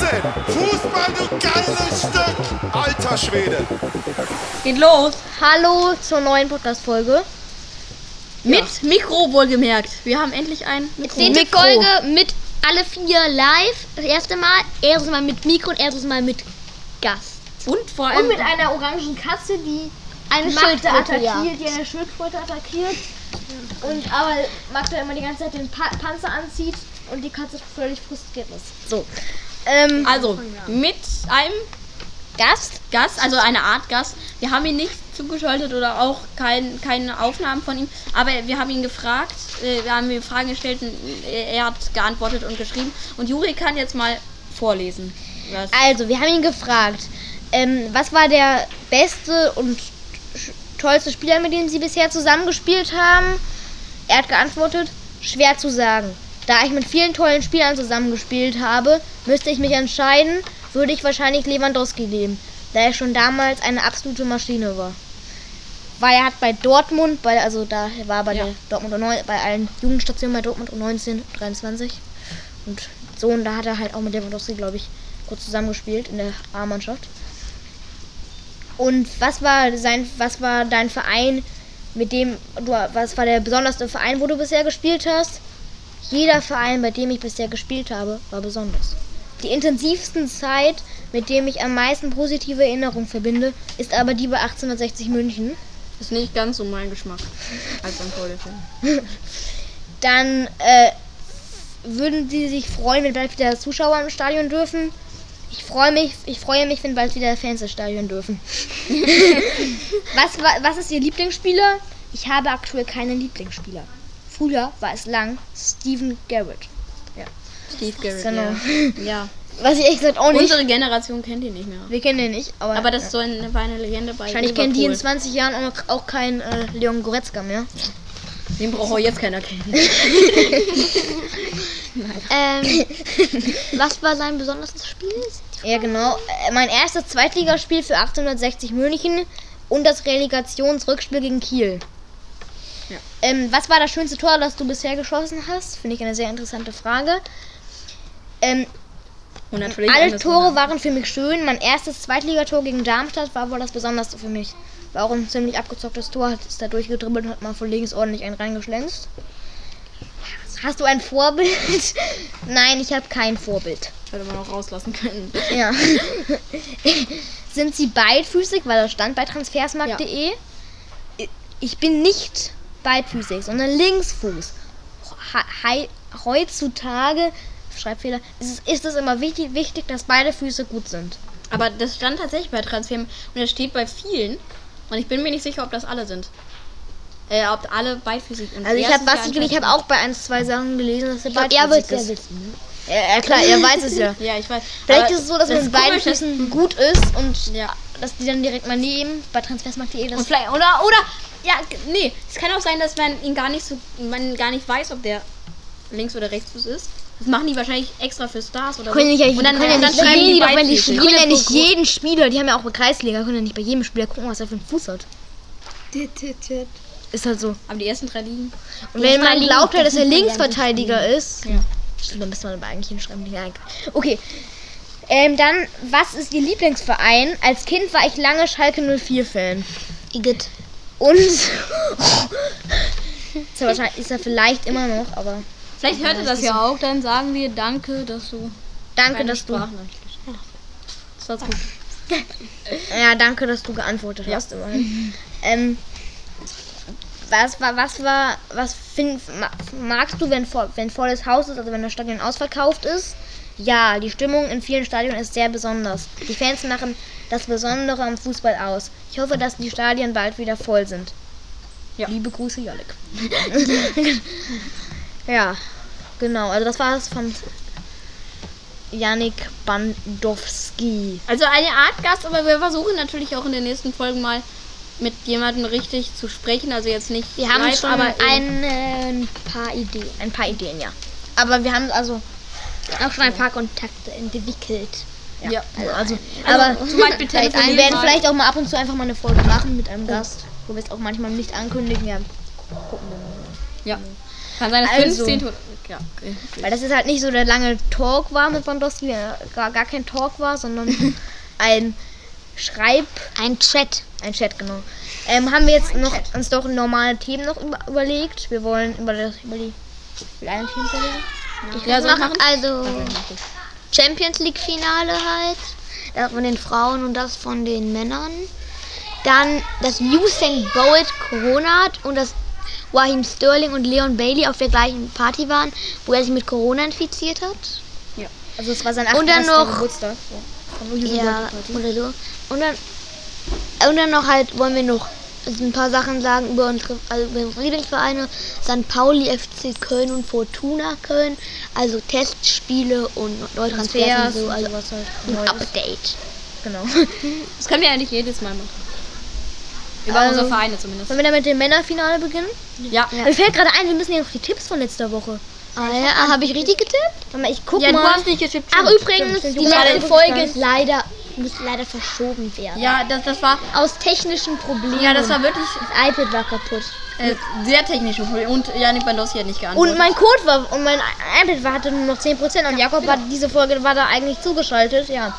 Wahnsinn! Fußball, du geiles Stück! Alter Schwede! Geht los. Hallo zur neuen Podcast-Folge. Mit Mikro wohlgemerkt. Wir haben endlich ein Mikro. Zehnte Folge mit alle vier live. Das erste Mal. Erstes Mal mit Mikro und erstes Mal mit Gast. Und vor allem Und mit einer orangen Katze, die Eine Schildkröte, attackiert, ja. die eine Schildkröte attackiert. Und aber Magda immer die ganze Zeit den pa Panzer anzieht und die Katze völlig frustriert ist. So. Ähm, Also, mit einem Gast. Gast, also eine Art Gast. Wir haben ihn nicht zugeschaltet oder auch kein, keine Aufnahmen von ihm, aber wir haben ihn gefragt, äh, wir haben ihm Fragen gestellt und äh, er hat geantwortet und geschrieben. Und Juri kann jetzt mal vorlesen. Was Also, wir haben ihn gefragt, ähm, was war der beste und tollste Spieler, mit dem sie bisher zusammengespielt haben? Er hat geantwortet, schwer zu sagen. Da ich mit vielen tollen Spielern zusammengespielt habe, müsste ich mich entscheiden, würde ich wahrscheinlich Lewandowski nehmen, da er schon damals eine absolute Maschine war. Weil er hat bei Dortmund, bei, also da war er bei Ja. der Dortmund U9 bei allen Jugendstationen bei Dortmund U19, 23 und so und da hat er halt auch mit Lewandowski, glaube ich, kurz zusammengespielt in der A-Mannschaft. Und was war sein, was war dein Verein, mit dem du, was war der besonderste Verein, wo du bisher gespielt hast? Jeder Verein, bei dem ich bisher gespielt habe, war besonders. Die intensivsten Zeit, mit dem ich am meisten positive Erinnerungen verbinde, ist aber die bei 1860 München. ist nicht ganz so mein Geschmack als ein Torhüter. Dann äh, würden Sie sich freuen, wenn bald wieder Zuschauer im Stadion dürfen. Ich freue mich, ich freue mich, wenn bald wieder Fans ins Stadion dürfen. was, wa- was ist Ihr Lieblingsspieler? Ich habe aktuell keinen Lieblingsspieler. Früher war es lang Steven Garrett. Steve Garrett. Genau. Ja. ja. Was ich echt gesagt auch nicht. Unsere Generation kennt ihn nicht mehr. Wir kennen den nicht, aber, Aber das ist so eine, war eine Legende bei wahrscheinlich kennen die in Liverpool. 20 Jahren auch, noch- auch kein äh, Leon Goretzka mehr. Den braucht auch jetzt keiner kennen. Ähm, was war sein besonderstes Spiel? Ja, genau. Mein erstes Zweitligaspiel für 1860 München und das Relegationsrückspiel gegen Kiel. Ja. Ähm, was war das schönste Tor, das du bisher geschossen hast? Finde ich eine sehr interessante Frage. Ähm, Und natürlich alle. Tore waren für mich schön. Mein erstes Zweitligator gegen Darmstadt war wohl das besonderste für mich. War auch ein ziemlich abgezocktes Tor, hat es da durchgedribbelt und hat mal von links ordentlich einen reingeschlänzt. Hast du ein Vorbild? Nein, ich habe kein Vorbild. Hätte man auch rauslassen können. Ja. Sind sie beidfüßig, weil das stand bei transfersmarkt.de. Ich bin nicht beidfüßig, sondern linksfuß. Hei- Heutzutage, Schreibfehler, ist, es- ist es immer wichtig, wichtig, dass beide Füße gut sind. Aber das stand tatsächlich bei Transfer und das steht bei vielen. Und ich bin mir nicht sicher, ob das alle sind. Äh, ob alle beidfüßig sind. Also ich habe was ich, ich habe auch bei ein, zwei Sachen gelesen, dass er beidfüßig ist. wissen. Ja, ja klar, er weiß es ja. Ja, ich weiß. Vielleicht Aber ist es so, dass das man mit beiden Füßen gut ist und Ja. dass die dann direkt mal nehmen bei transfersmarkt.de. das- Und vielleicht, oder, oder, ja, nee, es kann auch sein, dass man ihn gar nicht so, man gar nicht weiß, ob der links oder rechtsfuß ist. Das machen die wahrscheinlich extra für Stars oder Können so. nicht, und dann, können ja und dann nicht schreiben die doch, wenn die können ja nicht jeden Spieler, die haben ja auch bei Kreisliga, können ja nicht bei jedem Spieler gucken, was er für einen Fuß hat. Ist halt so. Aber die ersten drei liegen. Und wenn man glaubt, dass er Linksverteidiger ist, ja. stimmt, dann müsste man aber eigentlich hinschreiben. Okay. Ähm, dann, was ist Ihr Lieblingsverein? Als Kind war ich lange Schalke 04-Fan. Igitt. Und. ist, er wahrscheinlich, ist er vielleicht immer noch, aber Vielleicht hört ihr das ja auch, dann sagen wir danke, dass du danke, dass du. Das war's gut. Ja, danke, dass du geantwortet hast. Immerhin. Ähm, was war, was war, was find, ma- magst du, wenn, voll, wenn volles Haus ist, also wenn das Stadion ausverkauft ist? Ja, die Stimmung in vielen Stadien ist sehr besonders. Die Fans machen das Besondere am Fußball aus. Ich hoffe, dass die Stadien bald wieder voll sind. Ja. Liebe Grüße, Jalek. ja, genau. Also das war es von Yannick Bandowski. Also eine Art Gast, aber wir versuchen natürlich auch in den nächsten Folgen mal mit jemandem richtig zu sprechen. Also jetzt nicht Wir haben schon aber eben- ein, äh, ein paar Ideen. Ein paar Ideen, ja. Aber wir haben also Auch schon ein paar Kontakte entwickelt. Ja. Also, Also, aber zum Beispiel vielleicht, wir telefonieren werden mal. vielleicht auch mal ab und zu einfach mal eine Folge machen mit einem Gast, wo wir es auch manchmal nicht ankündigen. Ja, gucken wir mal. ja. Kann sein, dass Also. 15 Tote- Ja, okay. Weil das ist halt nicht so der lange Talk war mit Bandowski, der gar, gar kein Talk war, sondern ein Schreib, Ein Chat. ein Chat, genau. Ähm, haben wir jetzt noch uns doch normale Themen noch über, überlegt. Wir wollen über, das, über die kleinen Themen reden. Ich Ja, ja, ich machen machen? also Champions League Finale halt. Das von den Frauen und das von den Männern. Dann das Usain Bolt Corona hat und das Raheem Sterling und Leon Bailey auf der gleichen Party waren, wo er sich mit Corona infiziert hat. Also es war sein Und dann 88. noch- Geburtstag. Ja. Ja, oder so. Und dann, und dann noch halt wollen wir noch ein paar Sachen sagen über unsere also über unsere Lieblingsvereine. St. Pauli, FC Köln und Fortuna Köln. Also Testspiele und Neutransfers Transfers und so. Also sowas halt. ein Neues. Update. Genau. Das können wir eigentlich jedes Mal machen. Über Also- unsere Vereine zumindest. Sollen wir dann mit dem Männerfinale beginnen? Ja. Mir fällt gerade ein, wir müssen ja noch die Tipps von letzter Woche. Ah, ja, habe ich richtig getippt? Warte mal, ich guck Ja, du mal. hast nicht getippt. Ach, stimmt. übrigens, stimmt. die Du hast letzte Folge ist leider, muss leider verschoben werden. Ja, das, das war, Aus technischen Problemen. ja, das war wirklich Das iPad war kaputt. äh, sehr technisch. Und Janik Bandowski hat nicht geantwortet. Und mein Code war, und mein iPad war, hatte nur noch 10% und Jakob war diese Folge war da eigentlich zugeschaltet. Ja,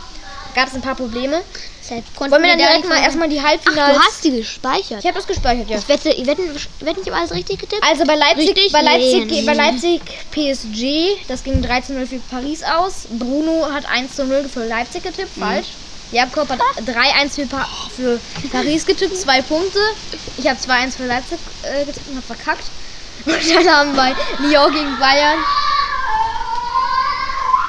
gab es ein paar Probleme. Deshalb Wollen wir dann da direkt mal erstmal die Ach, Halbfinals... du hast die gespeichert. ich habe das gespeichert, ja. Ich wette, ich wette, ich wette, ich alles richtig getippt. Also bei Leipzig, Richtig? bei Leipzig, Nee, bei. Leipzig PSG, das ging 13-0 für Paris aus. Bruno hat 1-0 für Leipzig getippt, falsch. Jakob hat 3-1 für, für Paris getippt, zwei Punkte. Ich habe 2-1 für Leipzig äh, getippt und habe verkackt. Und dann haben wir Lyon gegen Bayern.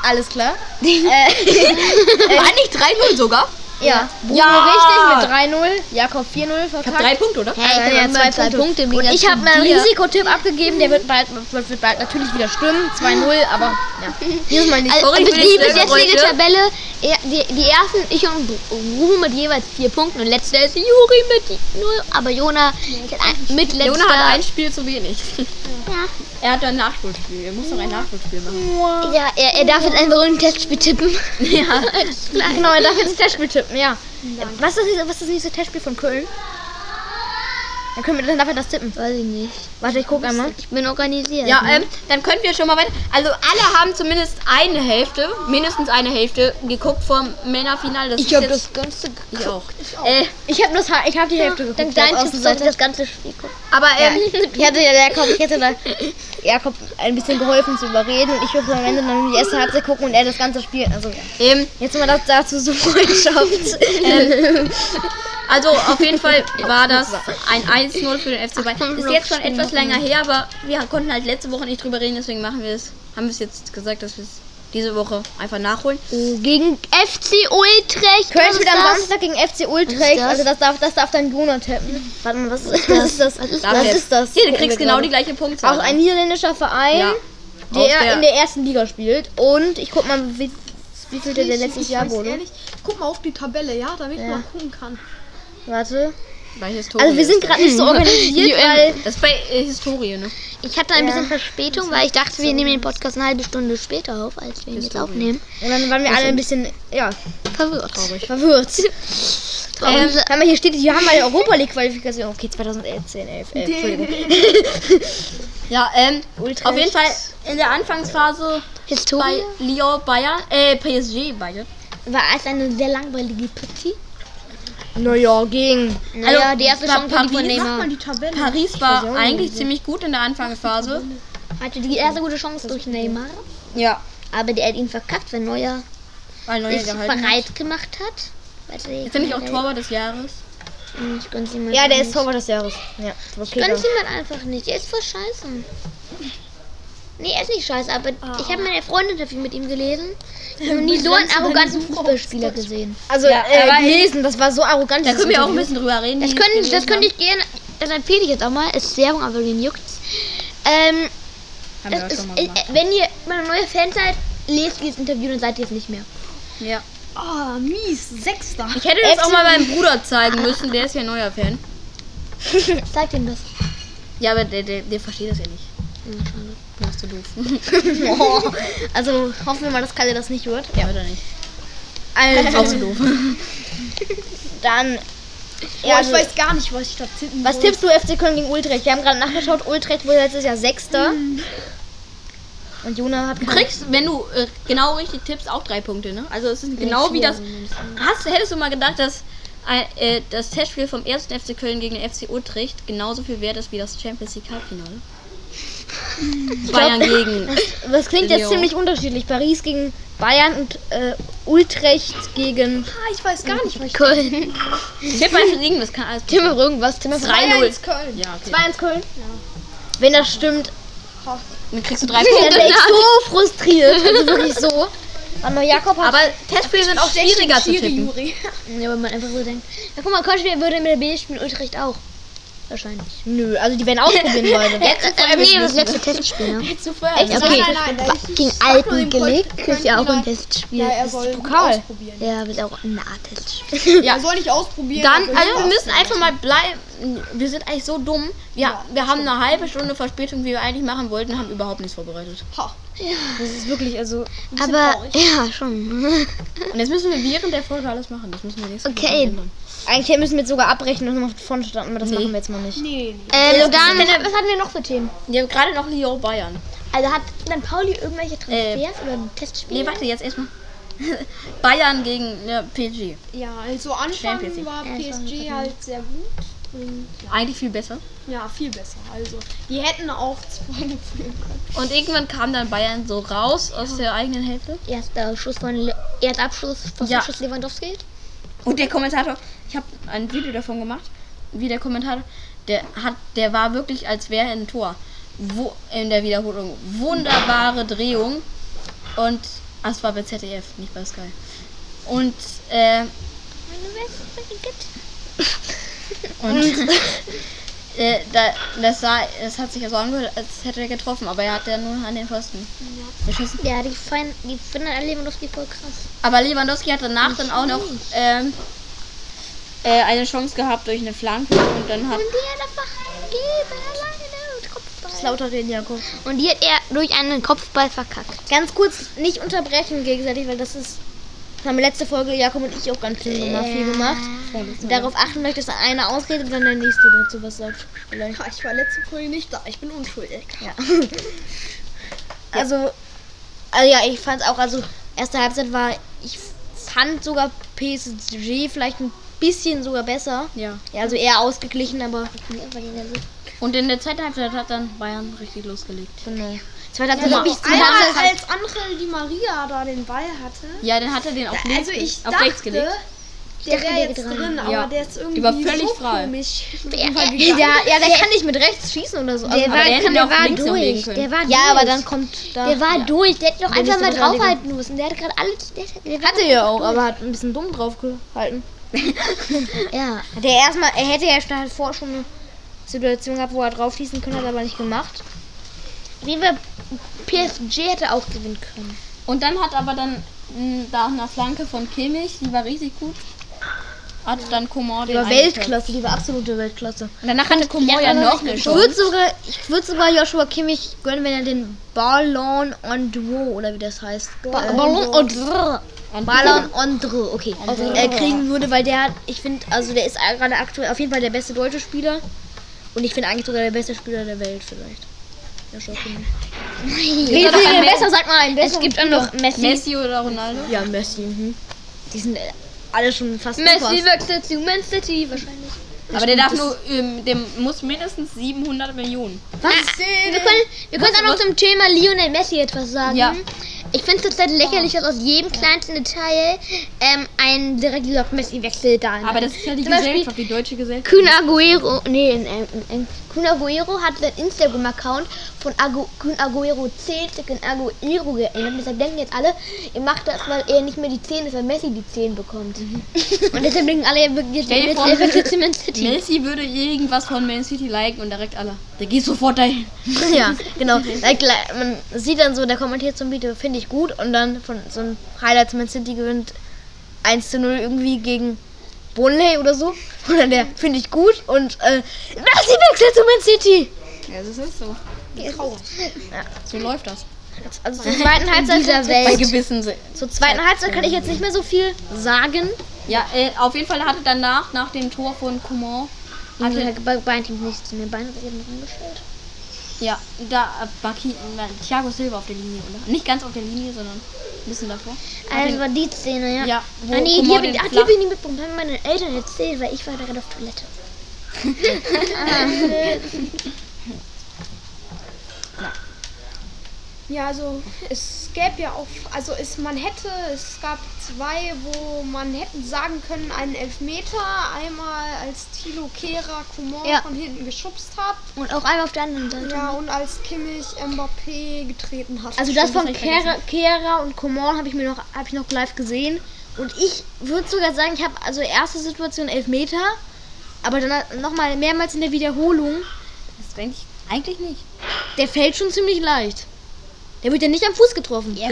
Alles klar. äh, war nicht 3-0 sogar? ja, Bruno Ja. richtig mit 3-0, Jakob 4-0 verkackt. Ich hab drei Punkte, oder? Hey, ich Äh, habe ja, zwei zwei Punkte. Punkte. Und ich habe meinen. Risikotipp abgegeben, der wird bald, wird, bald natürlich wieder stimmen. 2-0, aber ja. Dieses Mal nicht. Also, die bis jetzige Tabelle, die, die ersten, ich und Ruben mit jeweils vier Punkten und letzter ist Juri mit null, aber Jona hat ein- mit letzter. Jona hat ein Spiel zu wenig. ja. Er hat ein Nachholspiel. Er muss noch ein Nachholspiel machen. ja, er, er darf jetzt einfach ein Testspiel tippen. Ja. Genau, er darf jetzt das Testspiel tippen, ja. Was ist, das, nächste- was ist das nächste Testspiel von Köln? Dann, können wir, dann darf er das tippen. Weiß ich nicht. Warte, ich guck einmal. Ich bin organisiert. Ja, ne? ähm, dann können wir schon mal weiter. Also alle haben zumindest eine Hälfte, mindestens eine Hälfte geguckt vom Männerfinale. Das ich habe das ganze. Ich auch. Äh, Ich habe ich hab die Hälfte geguckt. Dank deinen auf Tipps der sollte das ganze Spiel gucken. aber ähm, Ich hatte ja Jakob, ich hätte da Jakob ein bisschen geholfen zu überreden und ich durfte am Ende dann die erste Halbzeit gucken und er das ganze Spiel. Also ja. ähm, Jetzt mal das dazu so Freundschaft. also auf jeden Fall war das ein 1-0 für den FC Bayern. Ist jetzt schon etwas länger her, aber wir konnten halt letzte Woche nicht drüber reden, deswegen machen wir es. Haben wir es jetzt gesagt, dass wir es diese Woche einfach nachholen. Gegen FC Utrecht. Spielt ist am das? Samstag gegen FC Utrecht. das? Also das darf, das darf dann Bruno tippen. Warte mal, was, was ist das? Was ist Darf Was ist das? Hier, du kriegst wir genau gerade. die gleiche Punktzahl. Auch ein niederländischer Verein, Ja. der, der- in der ersten Liga spielt. Und ich guck mal, wie, wie viel der, letztes Jahr wurde. ehrlich, guck mal auf die Tabelle, ja, damit man gucken kann. Warte. Bei Historie. Also wir sind gerade nicht so organisiert, ähm, weil das. ist bei äh, Historie, ne? Ich hatte ein Ja. bisschen Verspätung, weil ich dachte, wir nehmen den Podcast eine halbe Stunde später auf, als wir ihn jetzt aufnehmen. und dann waren wir alle ein bisschen ja, Verwirrt. verwirrt. Ähm, Hör mal, hier steht, hier haben wir die Europa League Qualifikation. Okay, 2011, 10, 11, 11. Entschuldigung. ja, ähm, Utrecht. auf jeden Fall in der Anfangsphase bei Historie Lyon Bayern, äh, PSG Bayern. war es eine sehr langweilige Partie. Naja, ging. Naja, Also, die erste war Chance von Paris- Sag Neymar. mal die Tabelle. Paris war eigentlich ziemlich gut in der Anfangsphase. Hatte die erste gute Chance durch Neymar. Ja, Aber der hat ihn verkackt, weil Neuer weil Neuer sich gehalten hat. bereit gemacht hat. Warte, Ist er nicht auch Torwart des Jahres? Ich gönn's ihm Ja, der ist nicht. Torwart des Jahres. Ja, Ich okay. gönn's dann. ihm halt einfach nicht. Er ist voll scheiße. Nee, er ist nicht scheiße, aber ich habe meine Freundin dafür mit ihm gelesen. Ich habe nie so einen arroganten Fußballspieler gesehen. Also, Ja, äh, gelesen, das war so arrogant. Da können wir auch ein bisschen drüber reden. Das es das könnte ich gerne, das empfehle ich jetzt auch mal. Ist Werbung, aber wen juckt's. Ähm, ist, äh, wenn ihr mal ein neuer Fan seid, lest dieses Interview, dann seid ihr es nicht mehr. Ja. Ah, mies. Sechster. Ich hätte das auch mal meinem Bruder zeigen müssen, der ist ja neuer Fan. Zeigt ihm das. Ja, aber der, der, der versteht das ja nicht. Ja, ist so doof. Oh, also hoffen wir mal, dass Kalle das nicht hört. ja, oder nicht? Also, Auch so doof. dann. Ja, Ja, ich also, weiß gar nicht, was ich da tippen was tippst du FC Köln gegen Utrecht? Wir haben gerade nachgeschaut, Utrecht wurde letztes Jahr Sechster. Und Jona hat Du kriegst, wenn du äh, genau richtig tippst, auch drei Punkte, ne? Also es ist genau wie das. Hast, hättest du mal gedacht, dass äh, das Testspiel vom 1. FC Köln gegen den FC Utrecht genauso viel wert ist wie das Champions League Halbfinale? Bayern gegen. Das klingt jetzt Lyon. ziemlich unterschiedlich. Paris gegen Bayern und äh, Utrecht gegen Ah, ich weiß gar nicht, was ich Köln. Tipp einfach irgendwas kann alles. Timme irgendwas. Timme 3-0. 3-1 Köln. Ja, okay. 2-1 Köln. Wenn das stimmt, Dann kriegst du drei dann Punkte. wäre ich so frustriert. Also wirklich so. Mal, Jakob hat. Aber Testspiele sind auch schwieriger zu tippen. Juri. Ja, wenn man einfach so denkt. Ja, guck mal, Köln würde mit der B spielen Utrecht auch. Wahrscheinlich. Nö, also die werden ausprobieren beide. Ja, äh, nee, das letzte Testspiel. Ne? Echt? Okay. Nein, nein, nein. Gegen Alpengenick Köln- ist ja auch ein Testspiel. Ja, er soll ist Pokal. Ja, wird auch ein Nah-Testspiel. Ja. Soll nicht ausprobieren. Dann, also wir müssen einfach mal bleiben. Wir sind eigentlich so dumm. Wir, Ja, wir haben eine halbe Stunde Verspätung, wie wir eigentlich machen wollten, haben überhaupt nichts vorbereitet. Ha. Das ist wirklich, also. Aber ja, schon. Und jetzt müssen wir während der Folge alles machen. Das müssen wir nächste Okay. Woche ändern. Eigentlich müssen wir jetzt sogar abbrechen und nochmal von vorne starten, aber das Nee. machen wir jetzt mal nicht. Nee, nee. ähm, dann, was hatten wir noch für Themen? Wir haben gerade noch Lyon Bayern. Also hat dann Pauli irgendwelche Äh, Transfers oder Testspiele? Nee, warte, jetzt erstmal. Bayern gegen ja, PSG. Ja, also Anfang League. war Ja, PSG halt sehr gut. Und Eigentlich viel besser. ja, viel besser. Also, die hätten auch zwei führen können. Und irgendwann kam dann Bayern so raus aus der eigenen Hälfte. Erster Schuss von Le Erdabschluss von Ja. Schuss Lewandowski. Und der Kommentator, ich habe ein Video davon gemacht, wie der Kommentator, der hat, der war wirklich, als wäre ein Tor. Wo, in der Wiederholung. Wunderbare Drehung. Und, ah, es war bei ZDF, nicht bei Sky. Und, äh, und, äh, da, das sah, es hat sich ja so angehört, als hätte er getroffen, aber er hat ja nur an den Pfosten geschossen. Ja, die, fein, die finden Lewandowski voll krass. Aber Lewandowski hat danach dann auch noch ähm, äh, eine Chance gehabt durch eine Flanke und dann hat Und die hat einfach gegeben, alleine mit Kopfball. Lauter den Jakob. Und die hat er durch einen Kopfball verkackt. Ganz kurz, nicht unterbrechen gegenseitig, weil das ist. Haben wir letzte Folge Jakob und ich auch ganz viel, gemacht, viel gemacht. Darauf achten möchte, dass einer ausredet und dann der nächste dazu was sagt. Vielleicht. Ich war letzte Folge nicht da. Ich bin unschuldig. Also, also ja, ich fand auch, also erste Halbzeit war, ich fand sogar PSG vielleicht ein bisschen sogar besser. ja. Ja, also eher ausgeglichen, aber Und in der zweiten Halbzeit hat dann Bayern richtig losgelegt. genau. Zweite Halbzeit Ja, hab ich einmal als Angel Di Maria da den Ball hatte. Ja, dann hat er den auf links, Also ich auf dachte, rechts gelegt. der wäre der jetzt rein. drin, aber Ja. der ist irgendwie Die war völlig so frei. komisch. Er, Weil wie er, geil. Ja, ja, der kann nicht mit rechts schießen oder so. der Also, war, der ihn der auch war durch. Der war ja, durch. aber dann kommt da. Der war Ja. durch. Der hätte doch Der einfach mal draufhalten müssen. Der hat gerade alles. Der, der hatte er auch, aber hat ein bisschen dumm drauf gehalten. Ja. Hat er erstmal, er hätte ja schon halt vor schon eine Situation gehabt, wo er drauf schießen können, hat er aber nicht gemacht. Wie wir PSG hätte auch gewinnen können. Und dann hat aber dann mh, da eine Flanke von Kimmich, die war richtig gut. Hat dann Coman Die war. Weltklasse, die war absolute Weltklasse. Und danach hatte Coman ja noch eine Ich würde sogar, ich würde sogar Joshua Kimmich gönnen, wenn er den Ballon en Duo oder wie das heißt. Ba Ballon en Duo. Ballon en Duo, okay. Äh, kriegen würde, weil der hat, ich finde, also der ist gerade aktuell auf jeden Fall der beste deutsche Spieler. Und ich finde eigentlich sogar der beste Spieler der Welt vielleicht. Joshua Kimmich. Wie doch viel ein besser, sag mal einen Es besseren gibt auch noch Messi. Messi oder Ronaldo? Ja, Messi. Mhm. Die sind äh, alle schon fast Messi wechselt zu Man City wahrscheinlich. Aber der darf nur, ähm, dem muss mindestens 700 Millionen. Was? Wir können, wir können auch noch zum Thema Lionel Messi etwas sagen. Ja. Ich finde es zurzeit lächerlich, dass aus jedem kleinsten Detail ähm, ein direkt gesagt Messi wechselt da. Aber das ist ja die Zum Beispiel Gesellschaft, die deutsche Gesellschaft. Kühn Aguero, nee, in, in, in Kun Aguero hat seinen Instagram-Account von Agu Kun Aguero 10 zu Kun Aguero geändert. Deshalb denken jetzt alle, er macht das, weil er nicht mehr die 10 ist, weil Messi die 10 bekommt. Und deshalb denken alle, er dir jetzt zu Man City. Messi würde irgendwas von Man City liken und direkt alle. Der geht sofort dahin. ja, genau. Man sieht dann so, der kommentiert ein Video, finde ich gut. Und dann von so einem Highlights Man City gewinnt 1 zu 0 irgendwie gegen Burnley oder so. Und dann der, finde ich gut. Und äh, Messi wechselt zu Man City. Ja, das ist so. So läuft das. Also zur zweiten Halbzeit, dieser Welt. Bei gewissen. Se zur zweiten Halbzeit kann ich jetzt nicht mehr so viel sagen. ja, äh, auf jeden Fall hatte danach, nach dem Tor von Coman, Also hatte, bei Beinteam nichts mehr. Beine werden rangestellt. Ja, da äh, Baki, äh, Thiago Silva auf der Linie, oder? Nicht ganz auf der Linie, sondern ein bisschen davor. Also war die Szene, ja. Ja, wo ah, nee, die habe ich, hab ich nicht mitbekommen. Haben meine Eltern erzählt, weil ich war da gerade auf Toilette. Ja, also es gäbe ja auch, also es, man hätte, es gab zwei, wo man hätten sagen können, einen Elfmeter, einmal als Thilo Kehrer Coman Ja. von hinten geschubst hat, Und auch einmal auf der anderen Seite. ja, und als Kimmich Mbappé getreten hat. Also das von Kehrer, Kehrer und Coman habe ich mir noch, habe ich noch live gesehen. Und ich würde sogar sagen, ich habe also erste Situation 11 Meter, aber dann nochmal mehrmals in der Wiederholung. Das denke ich eigentlich nicht. Der fällt schon ziemlich leicht. Der wird ja nicht am Fuß getroffen. Ja,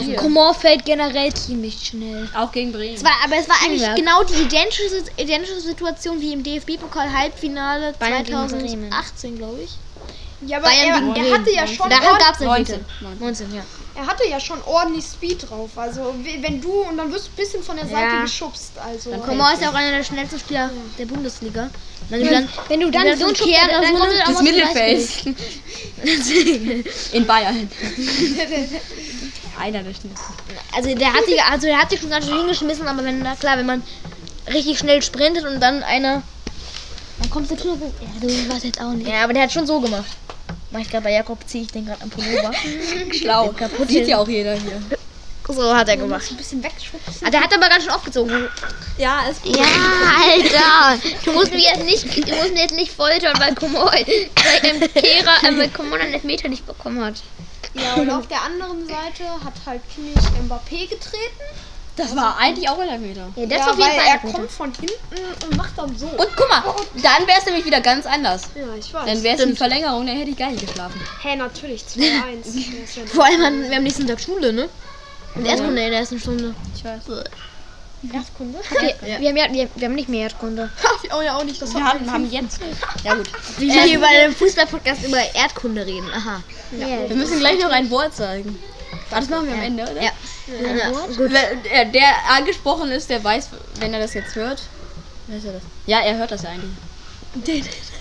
hier. Coman fällt generell ziemlich schnell. Auch gegen Bremen. Es war, aber es war eigentlich Teamwork. genau die identische, identische Situation wie im DFB-Pokal-Halbfinale Bayern gegen Bremen. 2018, glaube ich. ja, aber Bayern er, gegen er hatte ja schon ord- gab es 19. 19, ja. Er hatte ja schon ordentlich Speed drauf. Also we- wenn du und dann wirst du ein bisschen von der Seite Ja. geschubst. Also Dann Coman ist ja auch einer der schnellsten Spieler der Bundesliga. Und wenn du dann, Wenn du dann so einen Schubs- dann so kommt Das. Mittelfeld. In Bayern. Einer der schnellsten. Also der hat sich, also der hat sich schon ganz schön hingeschmissen, aber wenn na klar, wenn man richtig schnell sprintet und dann einer. Dann kommst du zu. Ja, du warst jetzt auch nicht. Ja, aber der hat schon so gemacht. Mach ich gerade bei Jakob, ziehe ich den gerade am Pullover. Schlau. Sieht ja auch jeder hier. so hat er gemacht. ein bisschen wegschubsen. Ah, der hat aber ganz schön aufgezogen. Ja, ist gut. Ja, Alter. Du musst mich jetzt nicht, du musst mich jetzt nicht foltern, weil weil ähm, Kehrer, äh, weil Coman einen Elfmeter nicht bekommen hat. Ja, und auf der anderen Seite hat halt Kimmich Mbappé getreten. Das war eigentlich auch ein Elfmeter. Ja, das ja, auf jeden weil Fall. er Elfmeter. kommt von hinten und macht dann so. Und guck mal, dann wäre es nämlich wieder ganz anders. ja, ich weiß. Dann wäre es die Verlängerung, dann hätte ich gar nicht geschlafen. Hä, natürlich, 2-1. Der ist ja Vor allem hatten wir am nächsten Tag Schule, ne? In der Erstkunde in der ersten Stunde. Ich weiß. Erstkunde. Wir, wir, haben ja, wir, wir haben nicht mehr Erdkunde. Oh ja, auch nicht. Das Wir haben, haben jetzt. Ja gut. Wie wir hier bei dem Fußball-Podcast über Erdkunde reden. Aha. Wir müssen gleich noch ein Wort sagen. Das machen wir am Ende, oder? Ja. Wer- Der, der angesprochen ist, der weiß, wenn er das jetzt hört. Weiß er das? Ja, er hört das ja eigentlich.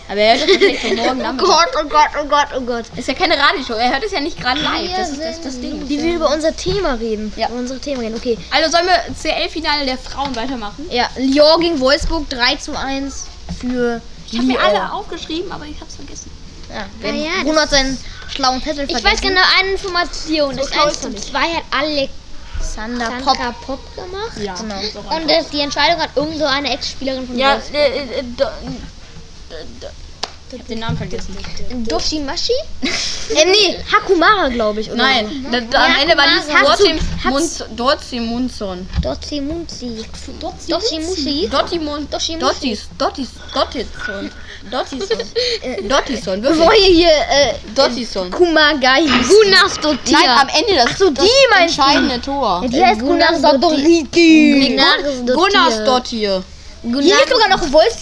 Aber er hört das vielleicht von morgen Nachmittag. Gott, oh Gott, oh Gott, oh Gott. Ist ja keine Radioshow, er hört es ja nicht gerade live. Das ist das, das Ding. Wie wir über unser Thema reden. Ja. Über unsere Themen reden. Okay. Also sollen wir CL-Finale der Frauen weitermachen? Ja, Lyon gegen Wolfsburg 3 zu 1 für Ich habe mir alle aufgeschrieben, aber ich hab's vergessen. Ja, wenn Ah ja, Bruno hat seinen schlauen Zettel Ich vergessen. weiß genau eine Information. Das schlau 1 ist er zu nicht. 2 hat Alex Sander Pop. Pop gemacht. Ja. Genau. Und das, die Entscheidung hat irgend so eine Ex-Spielerin von Ja, Wolfsburg. äh, äh, da- ich hab den Namen vergessen. Doshimashi? Äh, nee, Hakumara, glaube ich. Oder Nein, da, da, am Ende war guck die mal, Dortzi hat's- Mund- Dortzi Munson. Dotsimuzi. Dotsimushi? Dotti Mund. Doshimushi. Dottis. Dottis. Dottison. Dottison. Dottison. Bevor Wirklich. ihr hier äh, Dottison. Kumagai hieß. Gunas Dotia. Nein, am Ende das, so, das die du? entscheidende Tor. Die heißt. Gunnars Dotia. Gunnars Dottir. Hier ist sogar noch Wolf.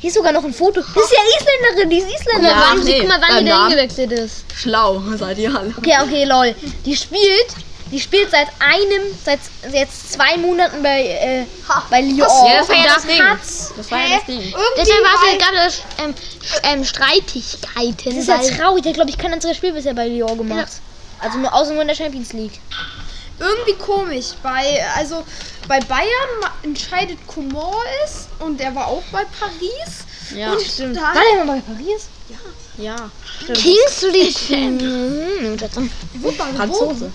Hier, ist sogar noch ein Foto. Das ist ja Isländerin, die ist Isländerin. Ja, Wann- nee, guck mal, wann die da hingewechselt ist. Schlau seid ihr alle. Okay, okay, lol. Die spielt, die spielt seit einem, seit jetzt zwei Monaten bei, äh, bei Lyon. Ja, das war ja das da Ding. hat's- Das war ja das Ding. Deshalb war es gerade ähm, ähm, Streitigkeiten. Das ist ja traurig. Der glaube ich kein einziges Spiel bisher bei Lyon gemacht. Also nur außer nur in der Champions League. Irgendwie komisch. Bei, also bei Bayern entscheidet Coman es und er war auch bei Paris. Ja. und Stimmt. da War der mal bei Paris? Ja. Du dich? Mhm, das ist wurde da Franzose.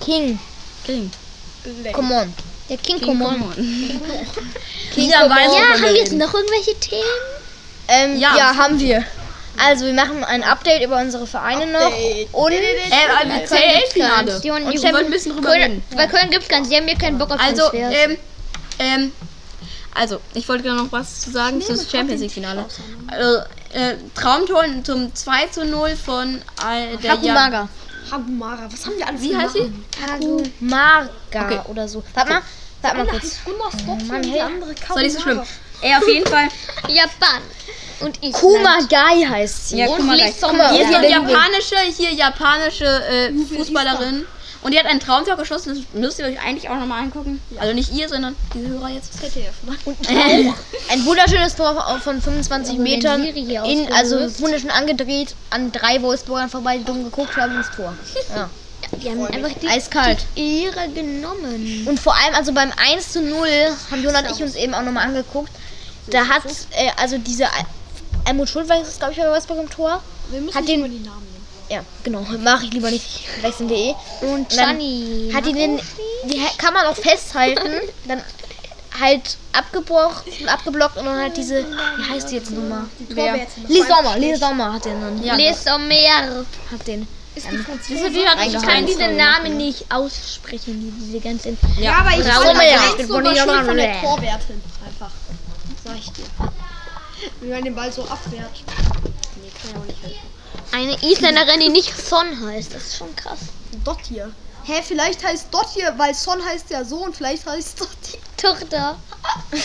King. King. Come on. Der King King Coman. Coman. King Ja, weiß, Ja, haben wir jetzt noch irgendwelche Themen? Ähm, ja. Ja. haben wir. Also, wir machen ein Update über unsere Vereine noch. Und Äh, äh, CL-Finale. Die- Und die- ich wollte ein bisschen drüber Köln, reden. bei Köln gibt's keins. Die haben mir keinen Bock auf Also, Transfers. ähm, ähm, also, ich wollte gerne noch was zu sagen zum Champions League Finale. Also, äh, Traumtor zum 2 zu 0 von äh, der Hakumaga. Hagumara, was haben die alle Wie für heißt sie? Namen? Hakumaga Okay. oder so. Warte mal, warte mal kurz. Gunnar Stotty Mann, und hey. die andere Ist doch nicht so schlimm. Ey, auf jeden Fall. Japan. Und Island. Kumagai heißt sie. Ja, gleich. Lisson. Guck mal, Hier ist eine japanische, hier japanische äh, Fußballerin. Und die hat ein Traumtor geschossen, das müsst ihr euch eigentlich auch nochmal angucken. Also nicht ihr, sondern die Hörer jetzt. Ein wunderschönes Tor von 25 Also, Metern. In, also wunderschön angedreht, an drei Wolfsburgern vorbei, die dumm geguckt haben ins Tor. Ja. Die haben einfach die, Eiskalt. die Ehre genommen. Und vor allem, also beim 1 zu 0 haben Jona und ich uns eben auch nochmal angeguckt. Da hat, äh, also diese Almut Schulweis ist, glaube ich, bei Wolfsburg im Tor. Wir müssen Hat den- die Namen nehmen. Ja, genau. Mache ich lieber nicht. Wechseln.de. Und dann Chani. Hat die den, die kann man auch festhalten, dann halt abgebrochen, abgeblockt und dann halt diese, wie heißt die jetzt nochmal? Lise Sommer, Lise Sommer hat den dann. Ja, Les Omer. Hat den. Ist die die hat Ich kann keinen diese Namen nicht aussprechen, die, diese ganzen. Ja, aber ich bin von der Reh. Torwertin. Einfach. Sag ich dir. Wie man den Ball so abwehrt. Nee, kann ja auch nicht helfen. Eine Isländerin, die nicht Son heißt. Das ist schon krass. Dottir. Hä, vielleicht heißt Dottir, weil Son heißt ja so und vielleicht heißt Dottir. Tochter.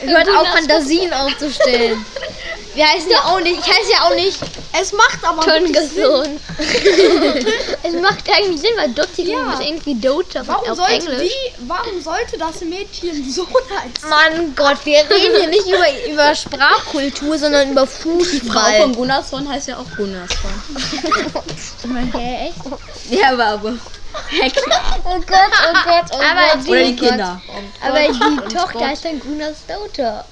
Hört auf, Fantasien aufzustellen. Wir heißen ja auch nicht, ich heiße ja auch nicht. Es macht aber Sinn. Tongesohn. es macht eigentlich Sinn, weil Dottir Ja. ist irgendwie Dota Warum auf sollte Englisch. die, warum sollte das Mädchen so heißen? Mann Gott, wir reden hier nicht über, über Sprachkultur, sondern über Frau von Fußball. Gunnarsson heißt ja auch Gunnarsson. Hä, echt? Ja, aber, aber. Oh Gott, oh Gott, oh Aber Gott. die, Oder die Kinder. aber die Tochter ist dann Gunas Daughter.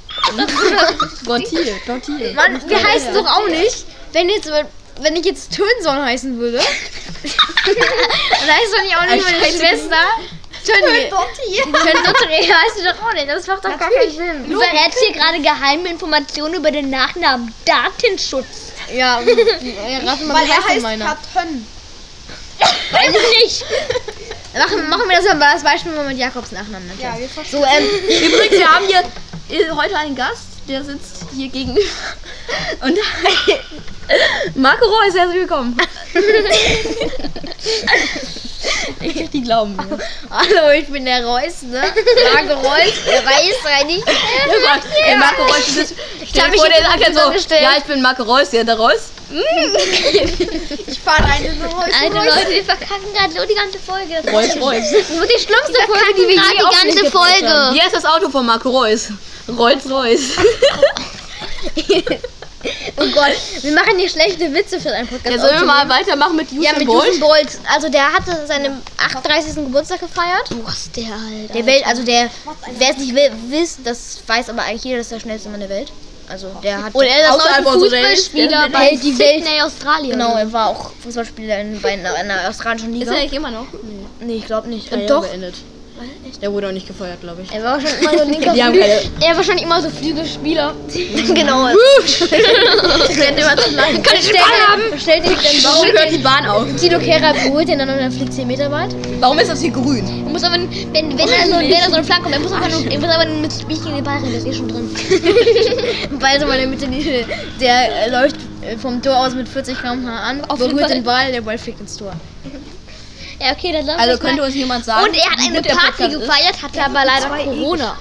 Gottier, Gottier. Mann, wir heißen doch auch nicht, wenn jetzt wenn ich jetzt Tönson heißen würde, dann heißt doch nicht auch nicht meine. Schwester. Tönni. Tönni heißt du doch auch nicht. Das macht doch gar keinen Sinn. Du verrätst hier gerade geheime Informationen über den Nachnamen Datenschutz. Ja, ja rate mal, Weil wie er heißt denn heißt meiner? Kartön. Weiß ich nicht. Machen, machen wir das aber als Beispiel mal mit Jakobs Nachnamen. Ja, wir verstehen. So, ähm, Übrigens, wir haben hier heute einen Gast, der sitzt hier gegenüber. Und Marco Reus, herzlich willkommen. ich krieg die Glauben. mir. hallo, ich bin der Reus, ne? Marco Reus, der Reis, rein nicht. Oh Gott, ey, Marco Reus, du bist. Stell hab mich vor, der jetzt sagt dann so: vorgestellt. Ja, ich bin Marco Reus, ja, der Reus. Ich fahre eine Reus. Alter Leute, wir verkacken gerade so die ganze Folge. Das Reus, Reus. Das wird die schlimmste Folge, die wir je die ganze Folge. Wie heißt das Auto von Marco Reus? Rolls Royce. Oh Gott, wir machen hier schlechte Witze für einen Podcast. Ja, sollen wir mal weitermachen mit Usain Ja, mit Bolt? Usain Bolt. Also der hatte seinen 38. Geburtstag gefeiert. Was der Alter. Der Welt, also der, wer es nicht will, wisst, das weiß aber eigentlich jeder, das ist der schnellste Mann der Welt. Also der hat, Und er ist auch Welt. Fußballspieler bei die Welt- Sydney, Australien. genau, er war auch Fußballspieler in, bei einer, australischen Ist Liga. er eigentlich immer noch? Nee, ich glaube nicht. Karriere Doch, beendet. Der wurde auch nicht gefeuert, glaube ich. er war schon immer so ein linker Flügel. Er war schon immer so Flügelspieler. genau. Rennt immer zu lang. Kann ich haben? Stellt ihn dann Warum hört die Bahn auf? Tilo Kehrer berührt ihn dann und er fliegt 10 Meter weit. Warum ist das hier grün? Er muss aber, wenn, wenn, er so, wenn er so eine Flanke kommt, er muss aber, nur, er muss aber mit Spielchen in den Ball rein, das ist eh schon drin. Weil so mal in der Mitte, der äh, läuft äh, vom Tor aus mit 40 km/h an, Auf berührt den Ball, der Ball fliegt ins Tor. Ja, okay, dann lass Also das könnte mal. uns jemand sagen, Und er hat eine Party ist? gefeiert, hatte aber leider Corona.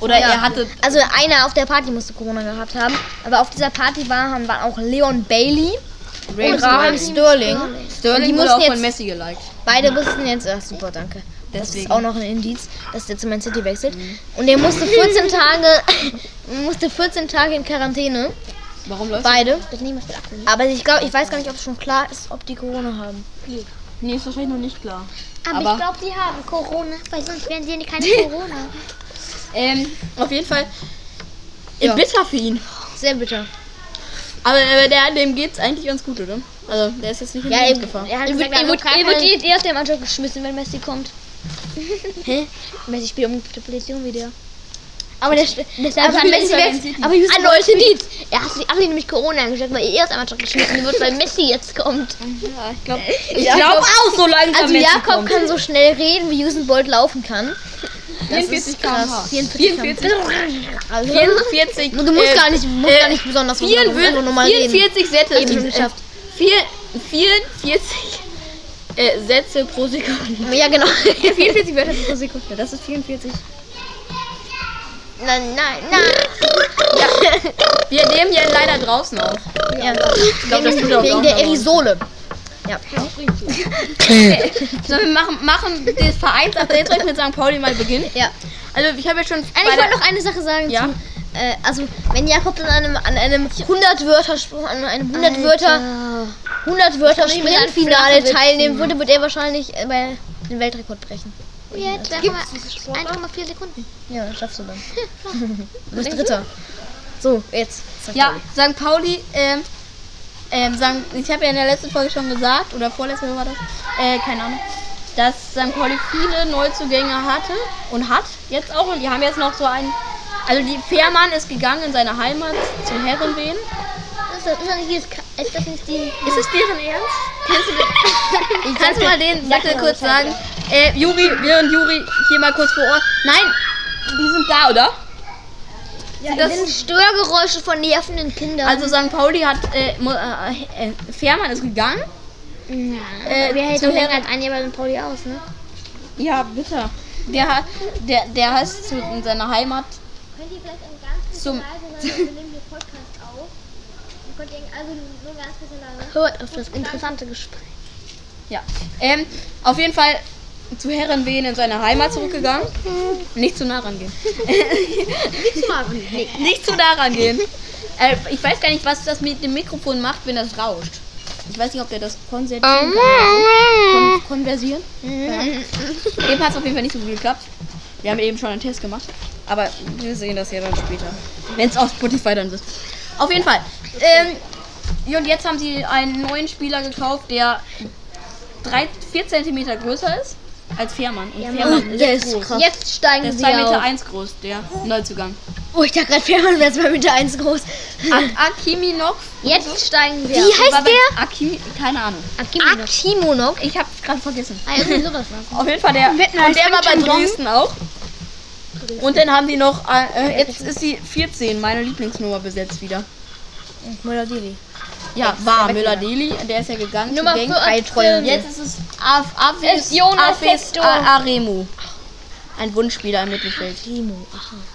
Oder Ja. er hatte. Also einer auf der Party musste Corona gehabt haben, aber auf dieser Party waren, waren auch Leon Bailey und Raheem Sterling. Sterling die wurde mussten auch von Messi geliked. Beide mussten jetzt, ach super, danke. Das Deswegen. ist auch noch ein Indiz, dass der zu Man City wechselt. Und der musste 14 Tage, musste 14 Tage in Quarantäne. Warum läuft Beide. Das. Aber ich glaube, ich weiß gar nicht, ob es schon klar ist, ob die Corona haben. Nee, ist wahrscheinlich noch nicht klar. Aber, Aber- ich glaube, die haben Corona, weil sonst wären sie ja keine Corona. Ähm, auf jeden Fall. äh, Ja. Bitter für ihn. Sehr bitter. Aber äh, der, dem geht's eigentlich ganz gut, oder? Also, der ist jetzt nicht in Ja, Lebensgefahr. er hat Er wird, gesagt, er wird, er wird die Idee aus der Mannschaft geschmissen, wenn Messi kommt. Hä? Messi spielt um die Position wie der. Aber der Deshalb aber haben Messi wächst. Aber Ah, Bolt Leute, die, er hat sich, hat sich nämlich Corona angesteckt, weil er erst einmal schon geschnitten wird, weil Messi jetzt kommt. Ich glaube auch, so langsam Also Messi Jakob kommt. kann so schnell reden, wie Usain Bolt laufen kann. 44 km/h. 44. 44. Also, 44. du musst äh, gar nicht, musst äh, gar nicht besonders was machen, 44, einfach normal reden. 44 Sätze. Eben geschafft. Vier- 44 äh, Sätze pro Sekunde. Ja, genau. 44 Wörter pro Sekunde. Das ist 44. nein, nein, nein. Wir nehmen hier leider draußen auf. Ja. Ich glaube, das tut auch Wegen der. Aerosole. Ja. So, wir machen, machen das Vereinsupdate direkt mit St. Pauli mal beginnen. ja. Also ich habe jetzt schon Eigentlich bei wollte noch eine Sache sagen. Ja. Zu, äh, also, wenn Jakob an einem, an einem 100 Wörter, an einem 100 Wörter, 100 Wörter Sprintfinale teilnehmen würde, würde er wahrscheinlich äh, bei den Weltrekord brechen. Jetzt einfach mal 1,4 Sekunden. Ja, das schaffst du dann. du bist Dritter. So, jetzt. Sag ja. St. Pauli, ähm, ähm, St. ich habe ja in der letzten Folge schon gesagt, oder vorletzte war das, äh, keine Ahnung, dass St. Pauli viele Neuzugänge hatte und hat jetzt auch. Und die haben jetzt noch so einen, also die Fährmann ist gegangen in seine Heimat zu Herrenwehen. Ist das, ist das nicht ist das nicht die... Ist es deren Ernst? Kannst du, den, kannst du mal den Sattel kurz sagen? Äh, Juri, während Juri hier mal kurz vor Ort. Nein, die sind da, oder? Ja, das sind Störgeräusche von nervenden Kindern. Also St. Pauli hat, äh, äh, äh, Fährmann ist gegangen. Ja. Äh, Wer hält zu doch länger Herren- als ein Jahr bei den Pauli aus, ne? Ja, bitte. Der hat, der, der heißt zu, in seiner Heimat Könnt ihr vielleicht ein ganz zum, wir nehmen hier Podcast auf. Könnt ihr also nur ganz bisschen leise. Hört auf das interessante Gespräch. ja. Ähm, auf jeden Fall zu Herrenwehen in seine Heimat zurückgegangen. Nicht zu nah rangehen. Nicht zu nah rangehen. Äh, ich weiß gar nicht, was das mit dem Mikrofon macht, wenn das rauscht. Ich weiß nicht, ob der das konsertieren kann. Kon konversieren. Ja. Eben hat es auf jeden Fall nicht so gut geklappt. Wir haben eben schon einen Test gemacht. Aber wir sehen das ja dann später. Wenn es auf Spotify dann ist. Auf jeden Fall. Ähm, und jetzt haben sie einen neuen Spieler gekauft, der 3, 4 cm größer ist als Fährmann. Und Fährmann ist Yes, groß. krass. Jetzt steigen Der ist sie 2 Meter auf. 1 groß, der Neuzugang. Oh, ich dachte gerade, Fährmann wäre 2 Meter 1 groß. A Akimi noch. Jetzt steigen sie Wie auf. heißt der? Akimi, keine Ahnung. Akimonok. Ich hab's gerade vergessen. Ah, war Auf jeden Fall der. Und der war bei Dresden auch. Und dann haben die noch, äh, jetzt ist die 14, meine Lieblingsnummer besetzt wieder. Müller-Dili. Ja, war Müller-Deli, der ist ja gegangen. Nummer zu Genk. 14. Jetzt ist es Af Aves, Ist Jonas Aves Hector. A- Aremu. Ein Wunschspieler im Mittelfeld.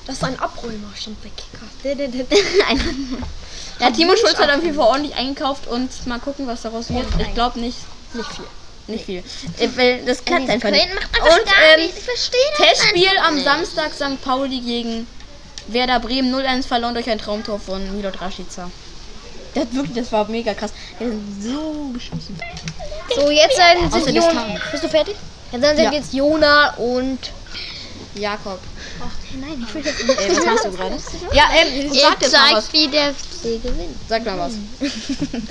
Das ist ein Abräumer, stimmt bei Kicker. Ja, Timo Schulz hat auf jeden Fall ordentlich eingekauft und mal gucken, was daraus wird. Ich glaube nicht, nicht viel. Nicht viel. Weil das klappt einfach nicht. Und ähm, Testspiel am. Samstag St. Pauli gegen Werder Bremen 0-1 verloren durch ein Traumtor von Milot Rashica. Das, hat wirklich, das war mega krass. Der hat so geschossen. So, jetzt sind sind. Jona. Bist du fertig? Ja, dann sind Ja. jetzt Jona und. Jakob. Nein, ich will jetzt Ey, was machst du gerade? Ja, ähm, sag jetzt mal was. wie der FC gewinnt. Sag mal was.